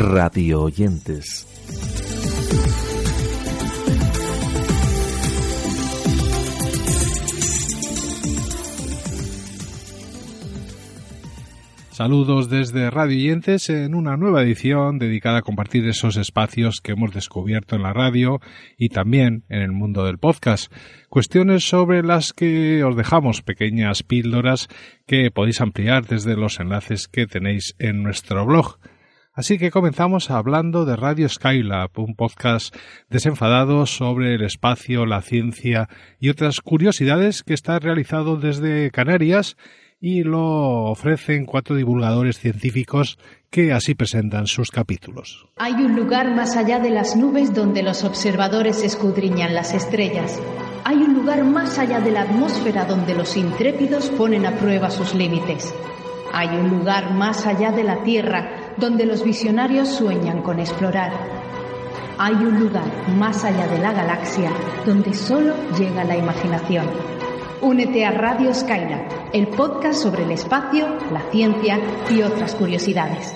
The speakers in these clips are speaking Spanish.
Radio oyentes. Saludos desde Radio Oyentes en una nueva edición dedicada a compartir esos espacios que hemos descubierto en la radio y también en el mundo del podcast. Cuestiones sobre las que os dejamos pequeñas píldoras que podéis ampliar desde los enlaces que tenéis en nuestro blog. Así que comenzamos hablando de Radio Skylab, un podcast desenfadado sobre el espacio, la ciencia y otras curiosidades que está realizado desde Canarias y lo ofrecen cuatro divulgadores científicos que así presentan sus capítulos. Hay un lugar más allá de las nubes donde los observadores escudriñan las estrellas. Hay un lugar más allá de la atmósfera donde los intrépidos ponen a prueba sus límites. Hay un lugar más allá de la Tierra donde los visionarios sueñan con explorar. Hay un lugar más allá de la galaxia donde solo llega la imaginación. Únete a Radio Skylab, el podcast sobre el espacio, la ciencia y otras curiosidades.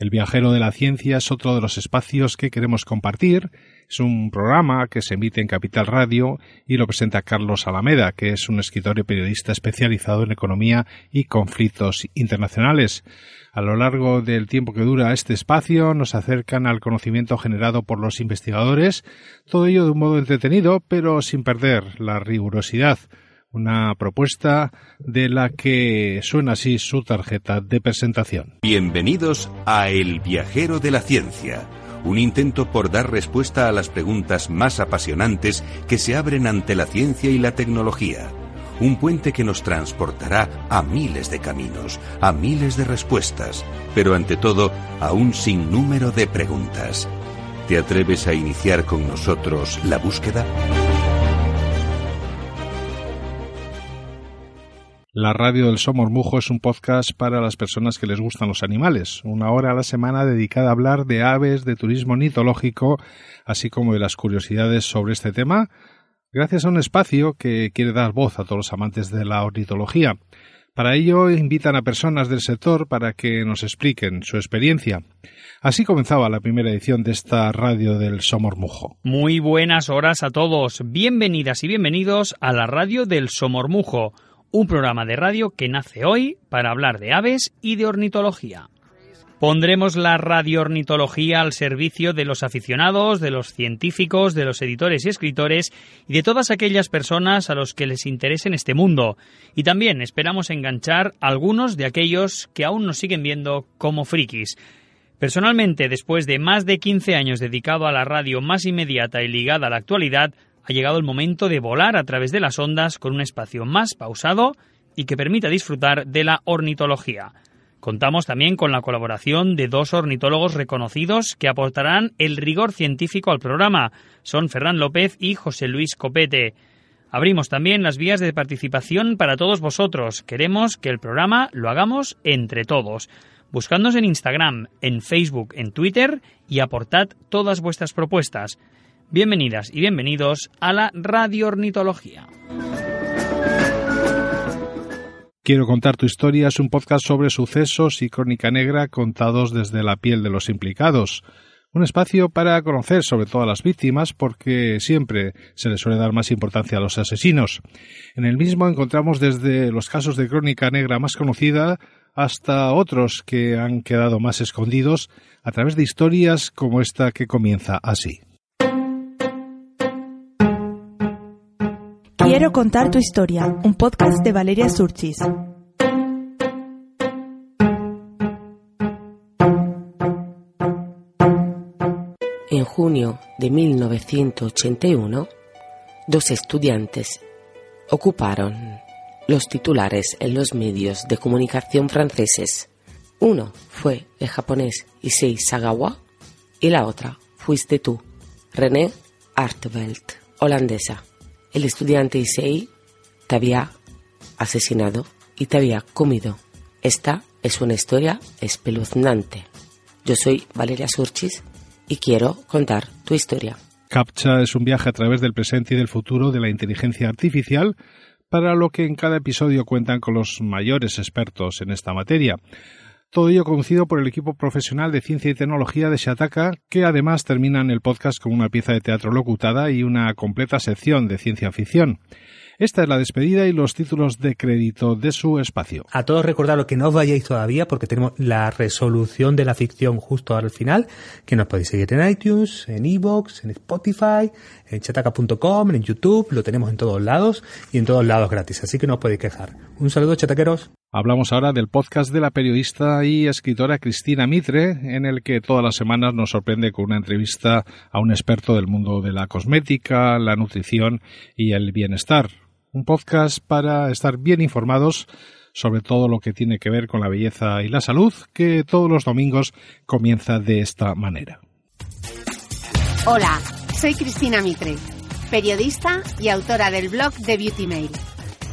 El viajero de la ciencia es otro de los espacios que queremos compartir. Es un programa que se emite en Capital Radio y lo presenta Carlos Alameda, que es un escritor y periodista especializado en economía y conflictos internacionales. A lo largo del tiempo que dura este espacio nos acercan al conocimiento generado por los investigadores, todo ello de un modo entretenido, pero sin perder la rigurosidad una propuesta de la que suena así su tarjeta de presentación. Bienvenidos a El viajero de la ciencia, un intento por dar respuesta a las preguntas más apasionantes que se abren ante la ciencia y la tecnología. Un puente que nos transportará a miles de caminos, a miles de respuestas, pero ante todo a un sinnúmero de preguntas. ¿Te atreves a iniciar con nosotros la búsqueda? La radio del Somormujo es un podcast para las personas que les gustan los animales, una hora a la semana dedicada a hablar de aves, de turismo nitológico, así como de las curiosidades sobre este tema, gracias a un espacio que quiere dar voz a todos los amantes de la ornitología. Para ello invitan a personas del sector para que nos expliquen su experiencia. Así comenzaba la primera edición de esta radio del Somormujo. Muy buenas horas a todos. Bienvenidas y bienvenidos a la radio del Somormujo un programa de radio que nace hoy para hablar de aves y de ornitología. Pondremos la radioornitología al servicio de los aficionados, de los científicos, de los editores y escritores y de todas aquellas personas a los que les interese en este mundo. Y también esperamos enganchar a algunos de aquellos que aún nos siguen viendo como frikis. Personalmente, después de más de 15 años dedicado a la radio más inmediata y ligada a la actualidad, ha llegado el momento de volar a través de las ondas con un espacio más pausado y que permita disfrutar de la ornitología. Contamos también con la colaboración de dos ornitólogos reconocidos que aportarán el rigor científico al programa. Son Ferran López y José Luis Copete. Abrimos también las vías de participación para todos vosotros. Queremos que el programa lo hagamos entre todos. Buscadnos en Instagram, en Facebook, en Twitter y aportad todas vuestras propuestas. Bienvenidas y bienvenidos a la Radio Ornitología. Quiero contar tu historia es un podcast sobre sucesos y crónica negra contados desde la piel de los implicados. Un espacio para conocer sobre todo a las víctimas porque siempre se les suele dar más importancia a los asesinos. En el mismo encontramos desde los casos de crónica negra más conocida hasta otros que han quedado más escondidos a través de historias como esta que comienza así. Quiero contar tu historia, un podcast de Valeria Surchis. En junio de 1981, dos estudiantes ocuparon los titulares en los medios de comunicación franceses. Uno fue el japonés Issei Sagawa y la otra fuiste tú, René Artveld, holandesa. El estudiante Issei te había asesinado y te había comido. Esta es una historia espeluznante. Yo soy Valeria Surchis y quiero contar tu historia. CAPTCHA es un viaje a través del presente y del futuro de la inteligencia artificial, para lo que en cada episodio cuentan con los mayores expertos en esta materia. Todo ello conducido por el equipo profesional de ciencia y tecnología de Shataka, que además terminan el podcast con una pieza de teatro locutada y una completa sección de ciencia ficción. Esta es la despedida y los títulos de crédito de su espacio. A todos recordad que no os vayáis todavía porque tenemos la resolución de la ficción justo al final, que nos podéis seguir en iTunes, en Evox, en Spotify, en chataca.com, en YouTube, lo tenemos en todos lados y en todos lados gratis, así que no os podéis quejar. Un saludo, chataqueros. Hablamos ahora del podcast de la periodista y escritora Cristina Mitre, en el que todas las semanas nos sorprende con una entrevista a un experto del mundo de la cosmética, la nutrición y el bienestar un podcast para estar bien informados sobre todo lo que tiene que ver con la belleza y la salud, que todos los domingos comienza de esta manera. Hola, soy Cristina Mitre, periodista y autora del blog de Beauty Mail.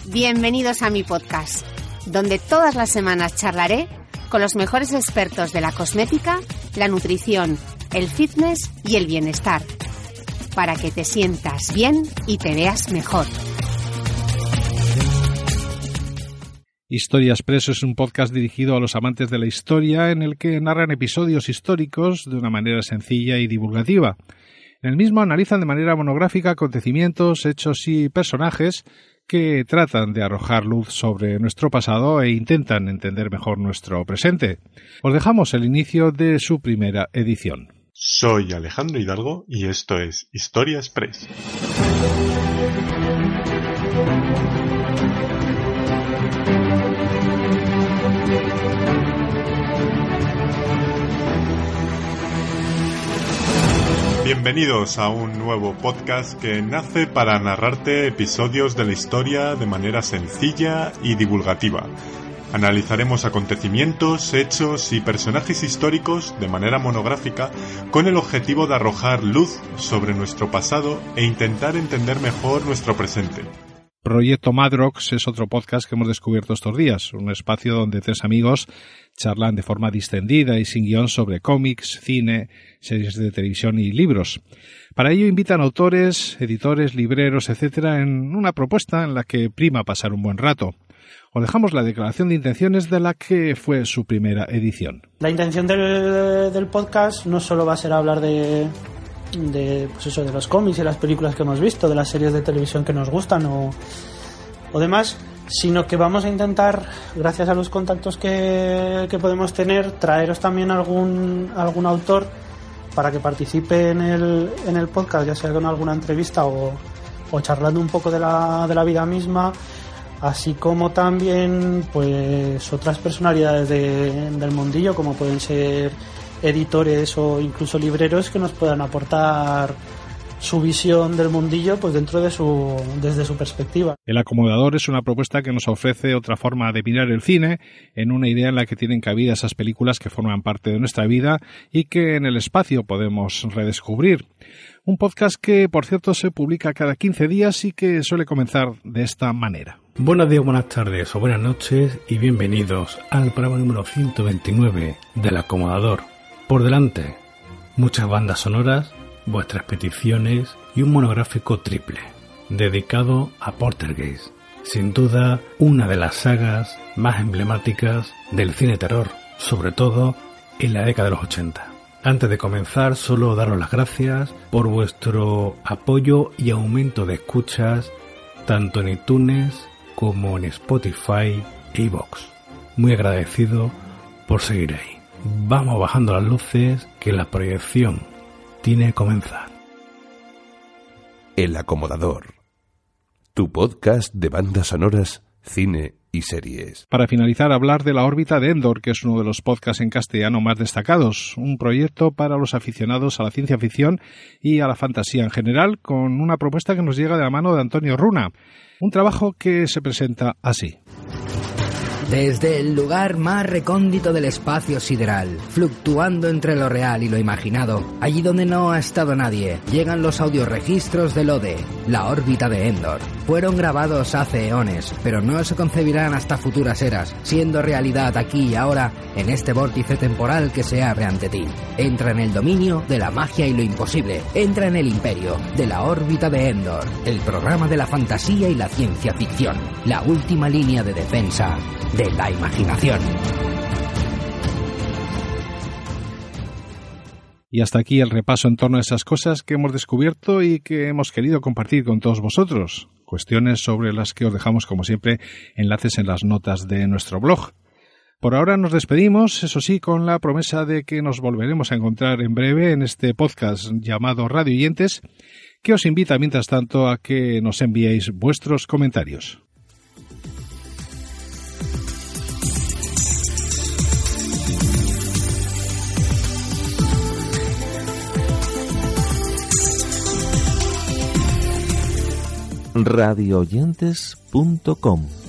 Bienvenidos a mi podcast, donde todas las semanas charlaré con los mejores expertos de la cosmética, la nutrición, el fitness y el bienestar, para que te sientas bien y te veas mejor. Historia Expreso es un podcast dirigido a los amantes de la historia en el que narran episodios históricos de una manera sencilla y divulgativa. En el mismo analizan de manera monográfica acontecimientos, hechos y personajes que tratan de arrojar luz sobre nuestro pasado e intentan entender mejor nuestro presente. Os dejamos el inicio de su primera edición. Soy Alejandro Hidalgo y esto es Historia Express. Bienvenidos a un nuevo podcast que nace para narrarte episodios de la historia de manera sencilla y divulgativa. Analizaremos acontecimientos, hechos y personajes históricos de manera monográfica con el objetivo de arrojar luz sobre nuestro pasado e intentar entender mejor nuestro presente. Proyecto Madrox es otro podcast que hemos descubierto estos días, un espacio donde tres amigos charlan de forma distendida y sin guion sobre cómics, cine, series de televisión y libros. Para ello invitan autores, editores, libreros, etcétera, en una propuesta en la que prima pasar un buen rato. Os dejamos la declaración de intenciones de la que fue su primera edición. La intención del, del podcast no solo va a ser hablar de, de, pues eso, de los cómics y las películas que hemos visto, de las series de televisión que nos gustan o, o demás, sino que vamos a intentar, gracias a los contactos que, que podemos tener, traeros también algún, algún autor para que participe en el, en el podcast, ya sea con alguna entrevista o, o charlando un poco de la, de la vida misma, así como también pues otras personalidades de, del mundillo, como pueden ser editores o incluso libreros que nos puedan aportar su visión del mundillo pues dentro de su desde su perspectiva. El acomodador es una propuesta que nos ofrece otra forma de mirar el cine en una idea en la que tienen cabida esas películas que forman parte de nuestra vida y que en el espacio podemos redescubrir. Un podcast que, por cierto, se publica cada 15 días y que suele comenzar de esta manera. Buenos días, buenas tardes o buenas noches y bienvenidos al programa número 129 del acomodador por delante, muchas bandas sonoras, vuestras peticiones y un monográfico triple, dedicado a Portergeist, sin duda una de las sagas más emblemáticas del cine terror, sobre todo en la década de los 80. Antes de comenzar, solo daros las gracias por vuestro apoyo y aumento de escuchas, tanto en iTunes como en Spotify e iVoox. Muy agradecido por seguir ahí. Vamos bajando las luces que la proyección tiene que comenzar. El acomodador. Tu podcast de bandas sonoras, cine y series. Para finalizar, hablar de la órbita de Endor, que es uno de los podcasts en castellano más destacados, un proyecto para los aficionados a la ciencia ficción y a la fantasía en general, con una propuesta que nos llega de la mano de Antonio Runa. Un trabajo que se presenta así. Desde el lugar más recóndito del espacio sideral, fluctuando entre lo real y lo imaginado, allí donde no ha estado nadie, llegan los audioregistros del ODE, la órbita de Endor. Fueron grabados hace eones, pero no se concebirán hasta futuras eras, siendo realidad aquí y ahora, en este vórtice temporal que se abre ante ti. Entra en el dominio de la magia y lo imposible. Entra en el imperio de la órbita de Endor, el programa de la fantasía y la ciencia ficción, la última línea de defensa de la imaginación. Y hasta aquí el repaso en torno a esas cosas que hemos descubierto y que hemos querido compartir con todos vosotros. Cuestiones sobre las que os dejamos, como siempre, enlaces en las notas de nuestro blog. Por ahora nos despedimos, eso sí, con la promesa de que nos volveremos a encontrar en breve en este podcast llamado Radio Oyentes, que os invita mientras tanto a que nos enviéis vuestros comentarios. radioyentes.com